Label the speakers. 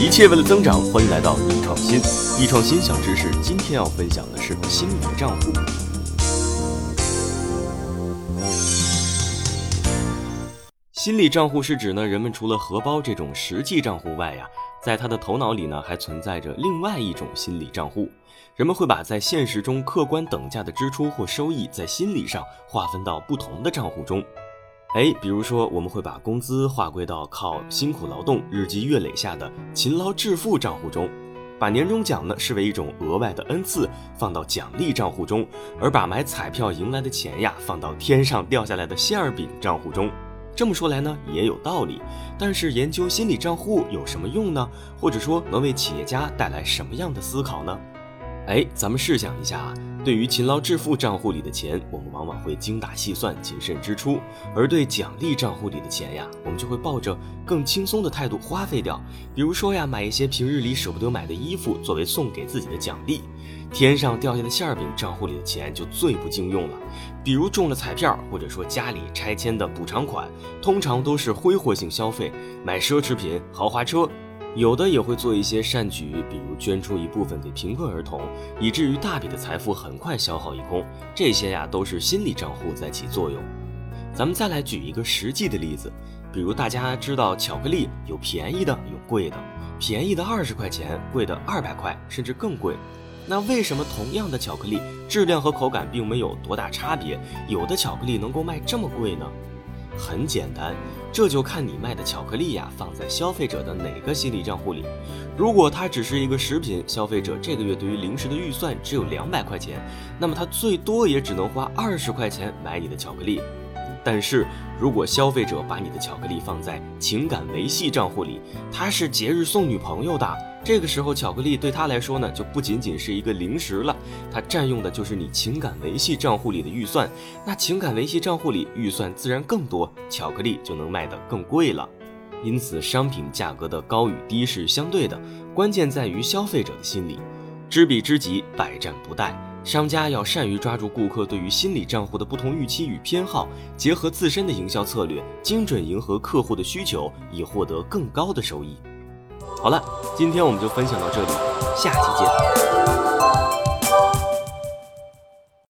Speaker 1: 一切为了增长，欢迎来到易创新。易创新小知识，今天要分享的是心理账户。心理账户是指呢，人们除了荷包这种实际账户外呀，在他的头脑里呢，还存在着另外一种心理账户。人们会把在现实中客观等价的支出或收益，在心理上划分到不同的账户中。哎，比如说，我们会把工资划归到靠辛苦劳动、日积月累下的勤劳致富账户中，把年终奖呢视为一种额外的恩赐，放到奖励账户中，而把买彩票赢来的钱呀放到天上掉下来的馅儿饼账户中。这么说来呢，也有道理。但是研究心理账户有什么用呢？或者说能为企业家带来什么样的思考呢？哎，咱们试想一下啊。对于勤劳致富账户里的钱，我们往往会精打细算、谨慎支出；而对奖励账户里的钱呀，我们就会抱着更轻松的态度花费掉。比如说呀，买一些平日里舍不得买的衣服，作为送给自己的奖励。天上掉下的馅饼账户里的钱就最不经用了，比如中了彩票，或者说家里拆迁的补偿款，通常都是挥霍性消费，买奢侈品、豪华车。有的也会做一些善举，比如捐出一部分给贫困儿童，以至于大笔的财富很快消耗一空。这些呀都是心理账户在起作用。咱们再来举一个实际的例子，比如大家知道巧克力有便宜的有贵的，便宜的二十块钱，贵的二百块甚至更贵。那为什么同样的巧克力质量和口感并没有多大差别，有的巧克力能够卖这么贵呢？很简单，这就看你卖的巧克力呀放在消费者的哪个心理账户里。如果它只是一个食品，消费者这个月对于零食的预算只有两百块钱，那么他最多也只能花二十块钱买你的巧克力。但是如果消费者把你的巧克力放在情感维系账户里，他是节日送女朋友的。这个时候，巧克力对他来说呢，就不仅仅是一个零食了，它占用的就是你情感维系账户里的预算。那情感维系账户里预算自然更多，巧克力就能卖得更贵了。因此，商品价格的高与低是相对的，关键在于消费者的心理。知彼知己，百战不殆。商家要善于抓住顾客对于心理账户的不同预期与偏好，结合自身的营销策略，精准迎合客户的需求，以获得更高的收益。好了，今天我们就分享到这里，下期见。